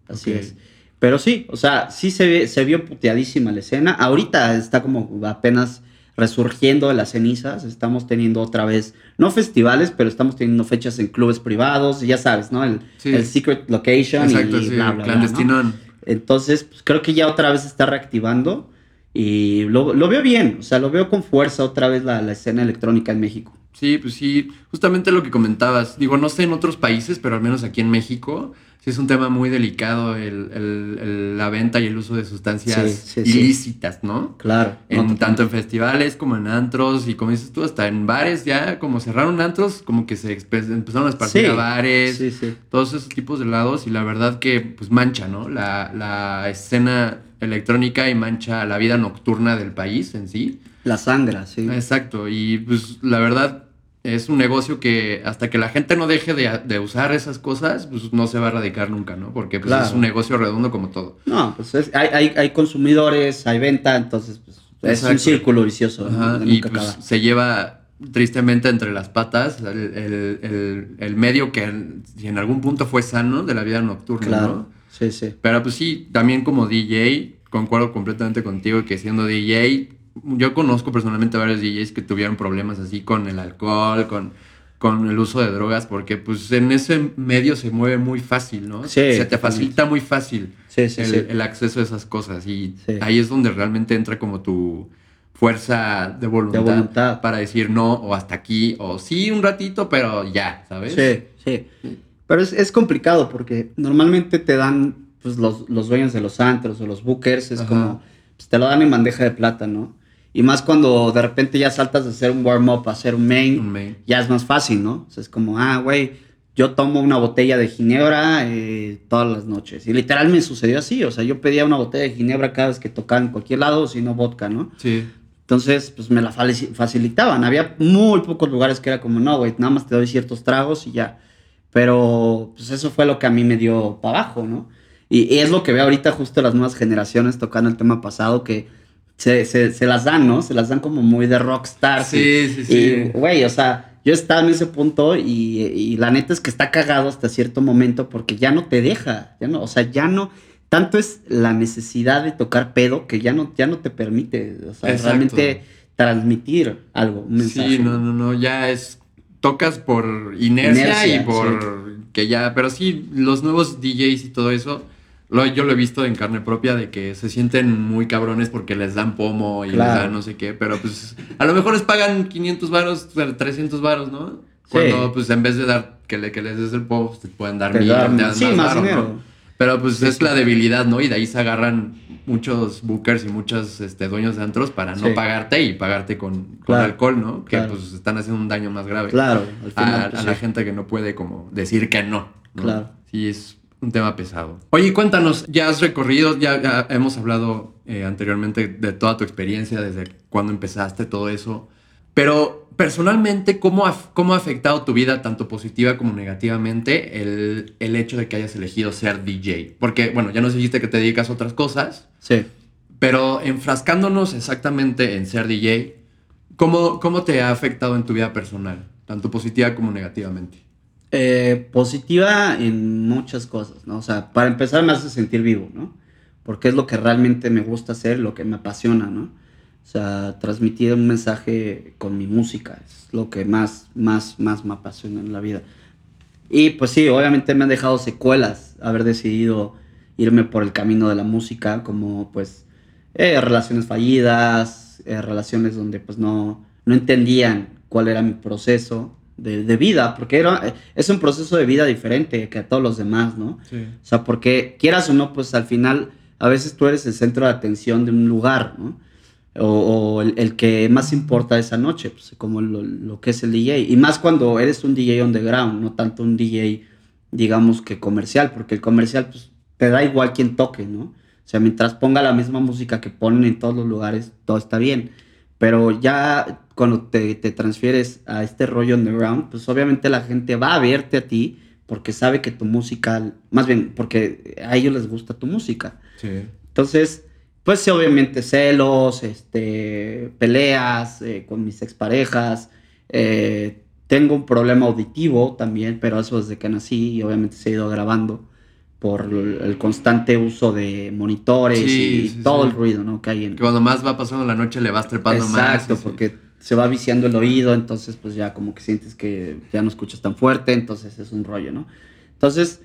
Así es. Pero sí, o sea, sí se, se vio puteadísima la escena. Ahorita está como apenas resurgiendo de las cenizas. Estamos teniendo otra vez, no festivales, pero estamos teniendo fechas en clubes privados, ya sabes, ¿no? El, el Secret Location y, bla, bla, clandestino. Entonces, pues, creo que ya otra vez está reactivando y lo, lo, veo bien, o sea, lo veo con fuerza otra vez la, la escena electrónica en México. Sí, pues sí, justamente lo que comentabas. Digo, no sé en otros países, pero al menos aquí en México sí es un tema muy delicado el, la venta y el uso de sustancias ilícitas, ¿no? Claro. En, tanto en festivales como en antros y como dices tú, hasta en bares ya, como cerraron antros, como que se empezaron a esparcir a bares, todos esos tipos de lados y la verdad que pues mancha, ¿no? La, la escena electrónica y mancha la vida nocturna del país en sí. La sangra, sí. Exacto, y pues la verdad es un negocio que hasta que la gente no deje de, usar esas cosas, pues no se va a erradicar nunca, ¿no? Porque pues, es un negocio redondo como todo. No, pues hay, hay, consumidores, hay venta, entonces pues, es un círculo vicioso. y pues, se lleva tristemente entre las patas el, medio que en algún punto fue sano de la vida nocturna, claro. Sí, sí. Pero pues sí, también como DJ, concuerdo completamente contigo que siendo DJ yo conozco personalmente varios DJs que tuvieron problemas así con el alcohol, con, con el uso de drogas, porque pues en ese medio se mueve muy fácil, ¿no? Sí, se te facilita muy fácil el, acceso a esas cosas y ahí es donde realmente entra como tu fuerza de voluntad, para decir no o hasta aquí o sí un ratito, pero ya, ¿sabes? Sí, sí. Pero es, es complicado porque normalmente te dan pues, los, los, dueños de los antros o los bookers, es como, pues, te lo dan en bandeja de plata, ¿no? Y más cuando de repente ya saltas de hacer un warm-up a hacer un main, ya es más fácil, ¿no? O sea, es como, ah, güey, yo tomo una botella de ginebra eh, todas las noches. Y literal me sucedió así, o sea, yo pedía una botella de ginebra cada vez que tocaba en cualquier lado, si no vodka, ¿no? Sí. Entonces, pues me la facilitaban. Había muy pocos lugares que era como, no, güey, nada más te doy ciertos tragos y ya. Pero, pues eso fue lo que a mí me dio para abajo, ¿no? Y, y es lo que veo ahorita justo las nuevas generaciones tocando el tema pasado, que se, se, se, las dan, ¿no? Se las dan como muy de rockstar. Sí, sí, sí. Y, güey, o sea, yo estaba en ese punto y, y, la neta es que está cagado hasta cierto momento porque ya no te deja, ya no, o sea, ya no, tanto es la necesidad de tocar pedo que ya no, ya no te permite, o sea, realmente transmitir algo, un mensaje. Sí, no, no, no, ya es, tocas por inercia, y por que ya, pero sí, los nuevos DJs y todo eso yo lo he visto en carne propia de que se sienten muy cabrones porque les dan pomo y les dan no sé qué, pero pues a lo mejor les pagan 500 varos, 300 varos, ¿no? Cuando pues en vez de dar que, le, que les des el pomo, pues, te pueden dar mil, sí, más, dinero. Pero pues es la debilidad, ¿no? Y de ahí se agarran muchos bookers y muchos este, dueños de antros para no pagarte y pagarte con, alcohol, ¿no? Que pues están haciendo un daño más grave. Claro. a, pues, la gente que no puede como decir que no. ¿no? Claro. Sí, es un tema pesado. Oye, cuéntanos, ya has recorrido, ya, hemos hablado eh, anteriormente de toda tu experiencia, desde cuando empezaste, todo eso. Pero personalmente, ¿cómo ha, cómo ha afectado tu vida, tanto positiva como negativamente, el, el, hecho de que hayas elegido ser DJ? Porque, bueno, ya nos dijiste que te dedicas a otras cosas. Sí. Pero enfrascándonos exactamente en ser DJ, ¿cómo, cómo te ha afectado en tu vida personal, tanto positiva como negativamente? Eh, positiva en muchas cosas, ¿no? O sea, para empezar me hace sentir vivo, ¿no? Porque es lo que realmente me gusta hacer, lo que me apasiona, ¿no? O sea, transmitir un mensaje con mi música es lo que más, más, más me apasiona en la vida. Y pues sí, obviamente me han dejado secuelas haber decidido irme por el camino de la música, como pues eh, relaciones fallidas, eh, relaciones donde pues no, no entendían cuál era mi proceso de, vida, porque era, es un proceso de vida diferente que a todos los demás, ¿no? O sea, porque quieras o no, pues al final a veces tú eres el centro de atención de un lugar, ¿no? O, el, que más importa esa noche, pues como lo, que es el DJ. Y más cuando eres un DJ underground, no tanto un DJ, digamos que comercial, porque el comercial, pues te da igual quien toque, ¿no? O sea, mientras ponga la misma música que ponen en todos los lugares, todo está bien. Pero ya cuando te, te, transfieres a este rollo underground, pues obviamente la gente va a verte a ti porque sabe que tu música, más bien porque a ellos les gusta tu música. Sí. Entonces, pues sí, obviamente celos, este, peleas eh, con mis exparejas. Eh, tengo un problema auditivo también, pero eso desde que nací y obviamente se ha ido agravando por el constante uso de monitores y todo el ruido ¿no? que hay en... Que cuando más va pasando la noche le vas trepando más. Exacto, porque se va viciando el oído, entonces pues ya como que sientes que ya no escuchas tan fuerte, entonces es un rollo, ¿no? Entonces,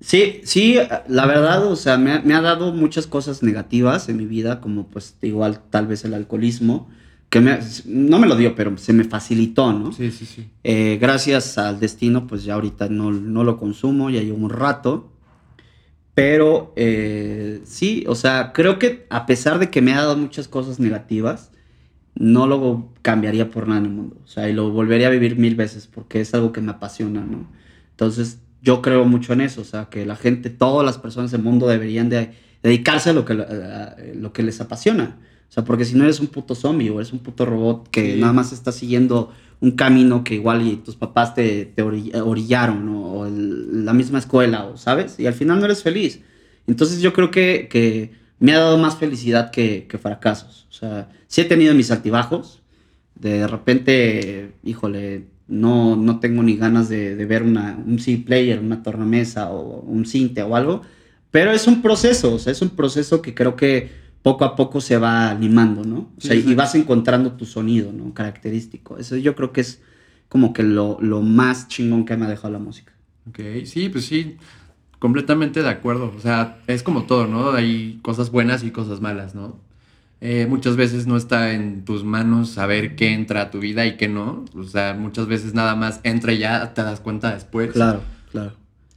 sí, sí, la verdad, o sea, me, ha dado muchas cosas negativas en mi vida, como pues igual tal vez el alcoholismo, que no me lo dio, pero se me facilitó, ¿no? Sí, sí, sí. Eh, gracias al destino, pues ya ahorita no, no lo consumo, ya llevo un rato. Pero eh, sí, o sea, creo que a pesar de que me ha dado muchas cosas negativas, no lo cambiaría por nada en el mundo. O sea, y lo volvería a vivir mil veces porque es algo que me apasiona, ¿no? Entonces, yo creo mucho en eso. O sea, que la gente, todas las personas del mundo deberían de dedicarse a lo que, lo que les apasiona. O sea, porque si no eres un puto zombie o eres un puto robot que nada más está siguiendo un camino que igual y tus papás te, te orillaron o la misma escuela, o ¿sabes? Y al final no eres feliz. Entonces yo creo que, que me ha dado más felicidad que, que fracasos. O sea, sí he tenido mis altibajos. De repente, híjole, no, no tengo ni ganas de, de ver una, un C-player, una tornamesa o un cinte o algo. Pero es un proceso, o sea, es un proceso que creo que poco a poco se va animando, ¿no? O sea, y vas encontrando tu sonido, ¿no? Característico. Eso yo creo que es como que lo, lo más chingón que me ha dejado la música. Ok, sí, pues sí. Completamente de acuerdo. O sea, es como todo, ¿no? Hay cosas buenas y cosas malas, ¿no? Eh, muchas veces no está en tus manos saber qué entra a tu vida y qué no. O sea, muchas veces nada más entra y ya te das cuenta después. Claro, claro.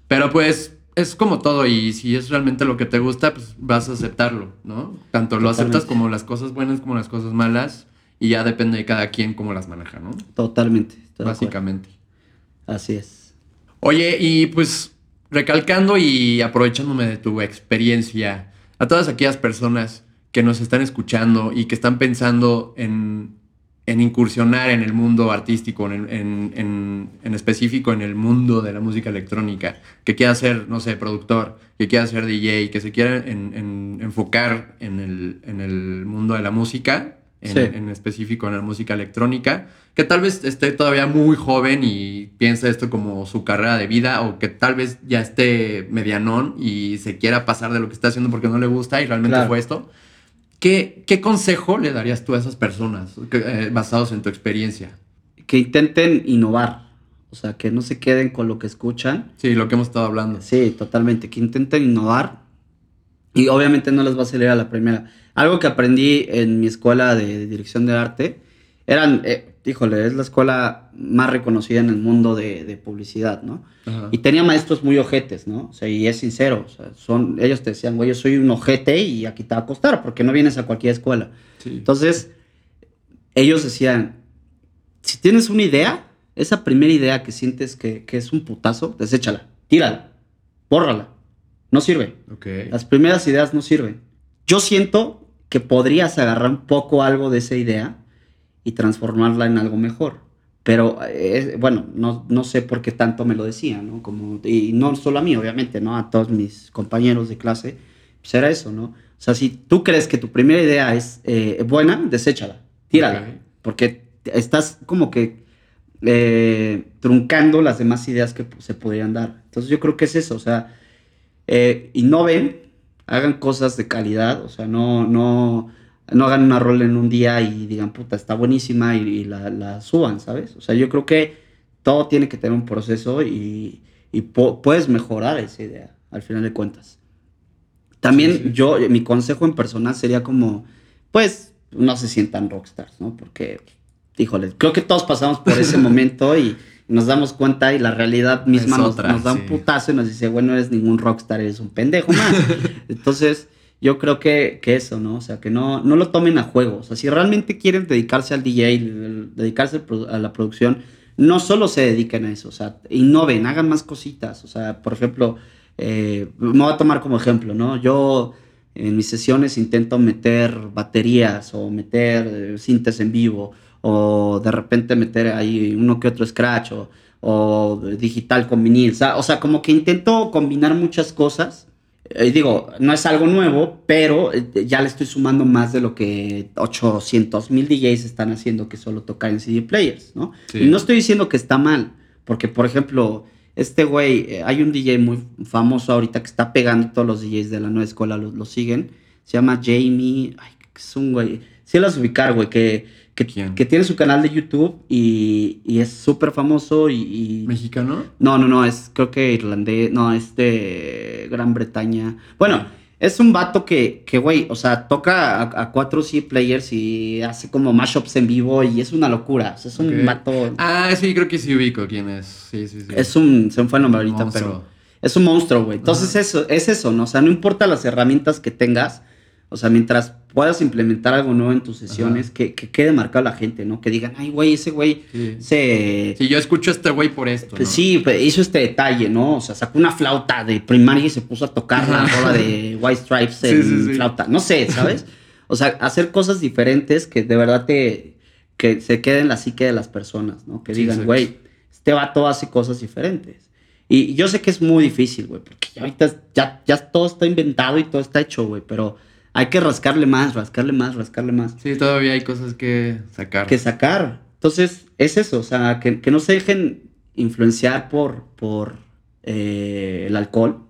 Pero pues es como todo y si es realmente lo que te gusta, pues vas a aceptarlo, ¿no? Tanto lo aceptas como las cosas buenas como las cosas malas y ya depende de cada quien cómo las maneja, ¿no? Totalmente. Básicamente. Así es. Oye, y pues recalcando y aprovechándome de tu experiencia, a todas aquellas personas que nos están escuchando y que están pensando en, incursionar en el mundo artístico, en, específico en el mundo de la música electrónica, que quiera ser, no sé, productor, que quiera ser DJ, que se quiera enfocar en el, mundo de la música, en, específico en la música electrónica, que tal vez esté todavía muy joven y piensa esto como su carrera de vida o que tal vez ya esté medianón y se quiera pasar de lo que está haciendo porque no le gusta y realmente fue esto. ¿Qué, ¿Qué, consejo le darías tú a esas personas eh, basados en tu experiencia? Que intenten innovar, o sea, que no se queden con lo que escuchan. Sí, lo que hemos estado hablando. Sí, totalmente, que intenten innovar y obviamente no les va a salir a la primera. Algo que aprendí en mi escuela de, dirección de arte, eran, eh, híjole, es la escuela más reconocida en el mundo de, publicidad, ¿no? Y tenía maestros muy ojetes, ¿no? O sea, y es sincero, o sea, son, ellos te decían, güey, yo soy un ojete y aquí te va a costar, porque no vienes a cualquier escuela. Entonces, ellos decían, si tienes una idea, esa primera idea que sientes que, que es un putazo, deséchala, tírala, bórrala. No sirve. Okay. Las primeras ideas no sirven. Yo siento que podrías agarrar un poco algo de esa idea y transformarla en algo mejor. Pero, eh, bueno, no, no, sé por qué tanto me lo decía, ¿no? Como, y no solo a mí, obviamente, ¿no? A todos mis compañeros de clase, pues era eso, ¿no? O sea, si tú crees que tu primera idea es eh, buena, deséchala, tírala. Porque estás como que eh, truncando las demás ideas que se podrían dar. Entonces yo creo que es eso, o sea, eh, innoven, hagan cosas de calidad, o sea, no, no, no hagan una rol en un día y digan, puta, está buenísima y, la, suban, ¿sabes? O sea, yo creo que todo tiene que tener un proceso y, puedes mejorar esa idea, al final de cuentas. También yo, mi consejo en personal sería como, pues, no se sientan rockstars, ¿no? Porque, híjole, creo que todos pasamos por ese momento y nos damos cuenta y la realidad misma nos, da un putazo y nos dice, bueno, eres ningún rockstar, eres un pendejo más. Entonces, yo creo que, que, eso, ¿no? O sea, que no, no lo tomen a juego. O sea, si realmente quieren dedicarse al DJ, dedicarse a la producción, no solo se dediquen a eso, o sea, innoven, hagan más cositas. O sea, por ejemplo, eh, me voy a tomar como ejemplo, ¿no? Yo en mis sesiones intento meter baterías o meter eh, cintas en vivo o de repente meter ahí uno que otro scratch o, digital con vinil. O sea, como que intento combinar muchas cosas. Eh, digo, no es algo nuevo, pero eh, ya le estoy sumando más de lo que 800 mil DJs están haciendo que solo tocar en CD players, ¿no? Y no estoy diciendo que está mal, porque por ejemplo, este güey, eh, hay un DJ muy famoso ahorita que está pegando todos los DJs de la nueva escuela, lo, siguen. Se llama Jamie. Ay, es un güey. Sí, las ubicar, güey, que, que, tiene su canal de YouTube y, es súper famoso y, ¿Mexicano? No, no, no, es creo que irlandés, no, es de Gran Bretaña. Bueno, es un vato que, que güey, o sea, toca a, cuatro C players y hace como mashups en vivo y es una locura. O sea, es un vato. Ah, sí, creo que sí ubico quién es. Sí, sí, sí. Es un, se me fue el nombre ahorita, pero es un monstruo, güey. Entonces, eso, es eso, ¿no? O sea, no importa las herramientas que tengas, o sea, mientras puedas implementar algo nuevo en tus sesiones, que, quede marcado la gente, ¿no? Que digan, ay, güey, ese güey se... Sí, yo escucho a este güey por esto. Pues sí, pues, hizo este detalle, ¿no? O sea, sacó una flauta de primaria y se puso a tocar la rola de White Stripes en flauta. No sé, ¿sabes? O sea, hacer cosas diferentes que de verdad te... que se queden en la psique de las personas, ¿no? Que digan, güey, este vato hace cosas diferentes. Y yo sé que es muy difícil, güey, porque ahorita ya, ya todo está inventado y todo está hecho, güey, pero hay que rascarle más, rascarle más, rascarle más. Sí, todavía hay cosas que sacar. Que sacar. Entonces, es eso, o sea, que, no se dejen influenciar por, por eh, el alcohol,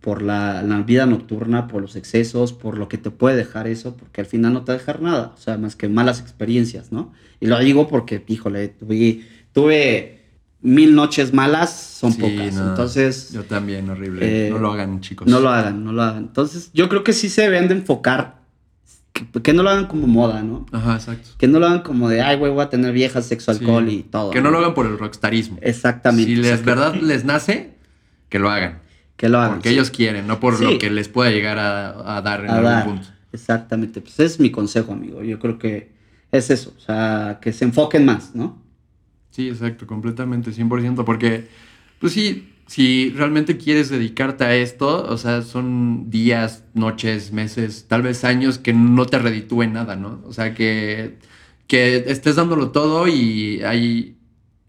por la, vida nocturna, por los excesos, por lo que te puede dejar eso, porque al final no te va a dejar nada, o sea, más que malas experiencias, ¿no? Y lo digo porque, híjole, tuve, tuve mil noches malas son pocas. Entonces. Yo también, horrible. Eh, no lo hagan, chicos. No lo hagan, no lo hagan. Entonces, yo creo que sí se deben de enfocar. Que, no lo hagan como moda, ¿no? Ajá, exacto. Que no lo hagan como de, ay, güey, voy a tener viejas, sexo, alcohol y todo. Que no, lo hagan por el rockstarismo. Exactamente. Si les verdad les nace, que lo hagan. Que lo hagan. Porque ellos quieren, no por lo que les pueda llegar a, dar en algún punto. Exactamente. Pues es mi consejo, amigo. Yo creo que es eso. O sea, que se enfoquen más, ¿no? Sí, exacto, completamente, 100%, porque, pues sí, si realmente quieres dedicarte a esto, o sea, son días, noches, meses, tal vez años que no te reditúen nada, ¿no? O sea, que, que estés dándolo todo y ahí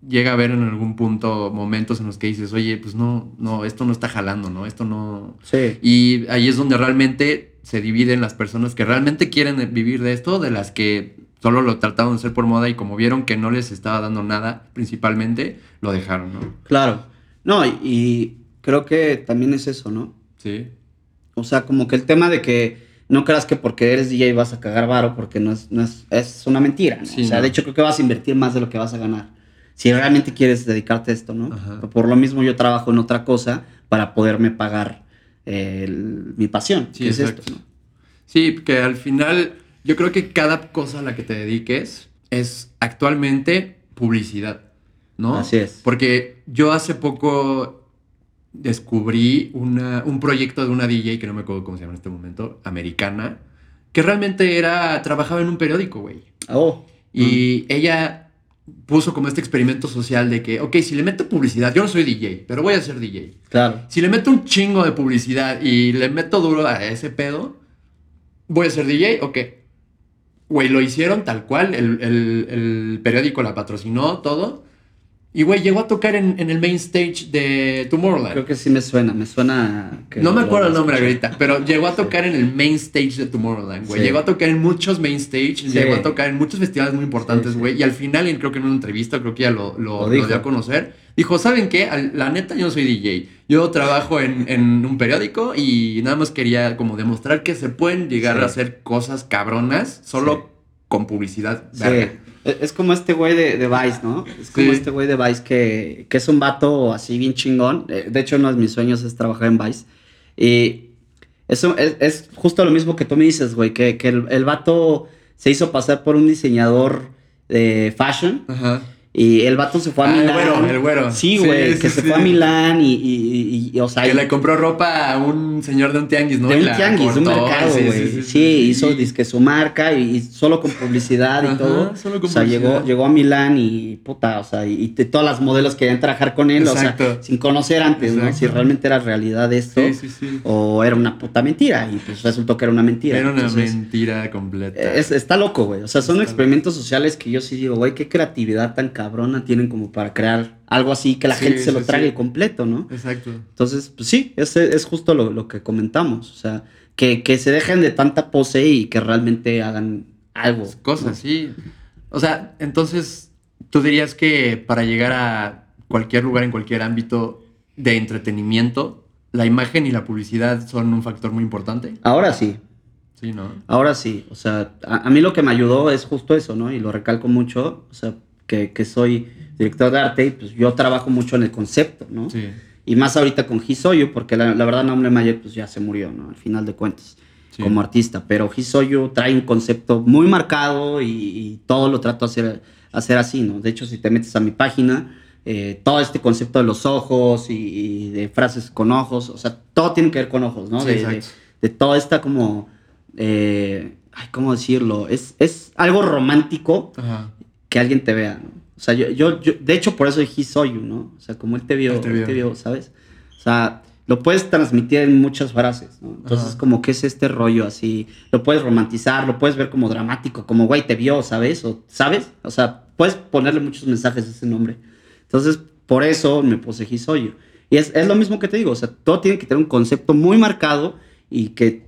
llega a haber en algún punto momentos en los que dices, oye, pues no, no, esto no está jalando, ¿no? Esto no... Sí. Y ahí es donde realmente se dividen las personas que realmente quieren vivir de esto, de las que solo lo trataron de hacer por moda y como vieron que no les estaba dando nada, principalmente, lo dejaron, ¿no? Claro. No, y, creo que también es eso, ¿no? Sí. O sea, como que el tema de que no creas que porque eres DJ vas a cagar varo, porque no es, no es, es una mentira, ¿no? o sea, de hecho creo que vas a invertir más de lo que vas a ganar. Si realmente quieres dedicarte a esto, ¿no? Por lo mismo yo trabajo en otra cosa para poderme pagar mi pasión, sí, que es esto, ¿no? Sí, que al final yo creo que cada cosa a la que te dediques es actualmente publicidad, ¿no? Así es. Porque yo hace poco descubrí una, un proyecto de una DJ, que no me acuerdo cómo se llama en este momento, americana, que realmente era, trabajaba en un periódico, güey. Oh. Y ella puso como este experimento social de que, ok, si le meto publicidad, yo no soy DJ, pero voy a ser DJ. Claro. Si le meto un chingo de publicidad y le meto duro a ese pedo, voy a ser DJ, ok. Güey, lo hicieron tal cual, el, el periódico la patrocinó, todo. Y, güey, llegó a tocar en, el main stage de Tomorrowland. Creo que sí me suena, me suena... no me acuerdo el nombre ahorita, pero llegó a tocar en el main stage de Tomorrowland, güey. Llegó a tocar en muchos main stage, llegó a tocar en muchos festivales muy importantes, güey. Y al final, creo que en una entrevista, creo que ya lo, lo, dio a conocer, dijo, ¿saben qué? La neta, yo no soy DJ. Yo trabajo en, un periódico y nada más quería como demostrar que se pueden llegar a hacer cosas cabronas solo con publicidad. Verga. Es como este güey de, de, Vice, ¿no? Es como este güey de Vice que, que, es un vato así bien chingón. Eh, de hecho, uno de mis sueños es trabajar en Vice. Y eso es, es justo lo mismo que tú me dices, güey, que, que el, el, vato se hizo pasar por un diseñador de fashion. Ajá. Y el vato se fue a ah, Milán. El güero, el güero. Sí, güey, que se fue a Milán y, y, y, o sea... Que le compró ropa a un señor de un tianguis, ¿no? De un tianguis, de un mercado, güey. Sí, hizo disque su marca y, solo con publicidad y todo. Solo con o sea, llegó, llegó a Milán y puta, o sea, y, todas las modelos querían trabajar con él, o sea, sin conocer antes, ¿no? Si realmente era realidad esto o era una puta mentira y pues resultó que era una mentira. Era una mentira completa. está loco, güey. O sea, son experimentos sociales que yo sí digo, güey, qué creatividad tan cabrona tienen como para crear algo así que la gente se lo trague completo, ¿no? Exacto. Entonces, pues sí, es, es justo lo, que comentamos. O sea, que, se dejen de tanta pose y que realmente hagan algo. Cosas, sí. O sea, entonces, tú dirías que para llegar a cualquier lugar, en cualquier ámbito de entretenimiento, la imagen y la publicidad son un factor muy importante. Ahora sí. Sí, ¿no? Ahora sí. O sea, a, a mí lo que me ayudó es justo eso, ¿no? Y lo recalco mucho. O sea, que, soy director de arte y pues yo trabajo mucho en el concepto, ¿no? Sí. Y más ahorita con Hisoyu, porque la, verdad Nombre Mayer pues ya se murió, ¿no? Al final de cuentas, como artista. Pero Hisoyu trae un concepto muy marcado y, todo lo trato de hacer, hacer así, ¿no? De hecho, si te metes a mi página, eh, todo este concepto de los ojos y, de frases con ojos, o sea, todo tiene que ver con ojos, ¿no? de, de, toda esta como... Eh, ay, ¿cómo decirlo? Es, es algo romántico Ajá que alguien te vea, ¿no? O sea, yo, yo, de hecho, por eso dije soy you, ¿no? O sea, como él te vio, él te vio. ¿sabes? O sea, lo puedes transmitir en muchas frases, ¿no? Entonces, como que es este rollo así, lo puedes romantizar, lo puedes ver como dramático, como güey, te vio, ¿sabes? O, ¿sabes? O sea, puedes ponerle muchos mensajes a ese nombre. Entonces, por eso me puse Hisoyu. Y es, es lo mismo que te digo, o sea, todo tiene que tener un concepto muy marcado y que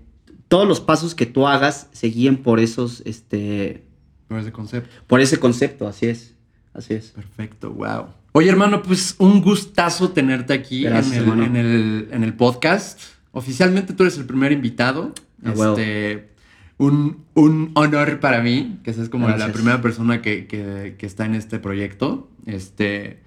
todos los pasos que tú hagas se guíen por esos, este, por ese concepto. Por ese concepto, así es. Así es. Perfecto, wow. Oye, hermano, pues un gustazo tenerte aquí en, el, podcast. Oficialmente tú eres el primer invitado. Ah, este, un, honor para mí, que seas como la primera persona que, está en este proyecto. Este,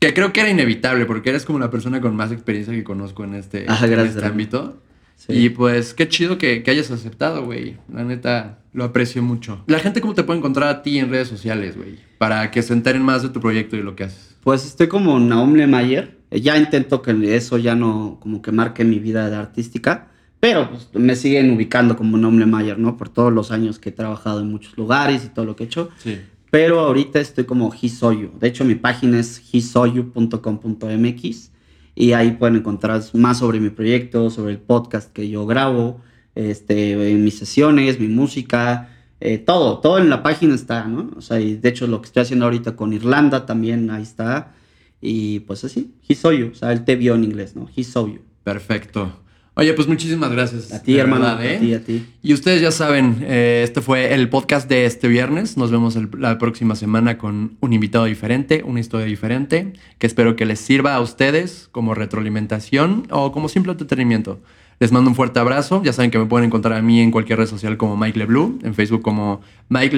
que creo que era inevitable, porque eres como la persona con más experiencia que conozco en este, ah, en este ámbito. Y pues qué chido que, hayas aceptado, güey. La neta, lo aprecio mucho. La gente, ¿cómo te puede encontrar a ti en redes sociales, güey? Para que se enteren más de tu proyecto y lo que haces. Pues estoy como Naomle Mayer. Ya intento que eso ya no como que marque mi vida de artística. Pero pues, me siguen ubicando como Naomle Mayer, ¿no? Por todos los años que he trabajado en muchos lugares y todo lo que he hecho. Sí. Pero ahorita estoy como Hisoyu. De hecho, mi página es hisoyu.com.mx y ahí pueden encontrar más sobre mi proyecto, sobre el podcast que yo grabo, este, mis sesiones, mi música, eh, todo, todo en la página está, ¿no? O sea, de hecho lo que estoy haciendo ahorita con Irlanda también ahí está. Y pues así, he saw you, o sea, él te vio en inglés, ¿no? He saw you. Perfecto. Oye, pues muchísimas gracias. A ti, hermano. A ¿eh? ti, a ti. Y ustedes ya saben, eh, este fue el podcast de este viernes. Nos vemos la próxima semana con un invitado diferente, una historia diferente, que espero que les sirva a ustedes como retroalimentación o como simple entretenimiento. Les mando un fuerte abrazo. Ya saben que me pueden encontrar a mí en cualquier red social como Mike LeBlue, en Facebook como Mike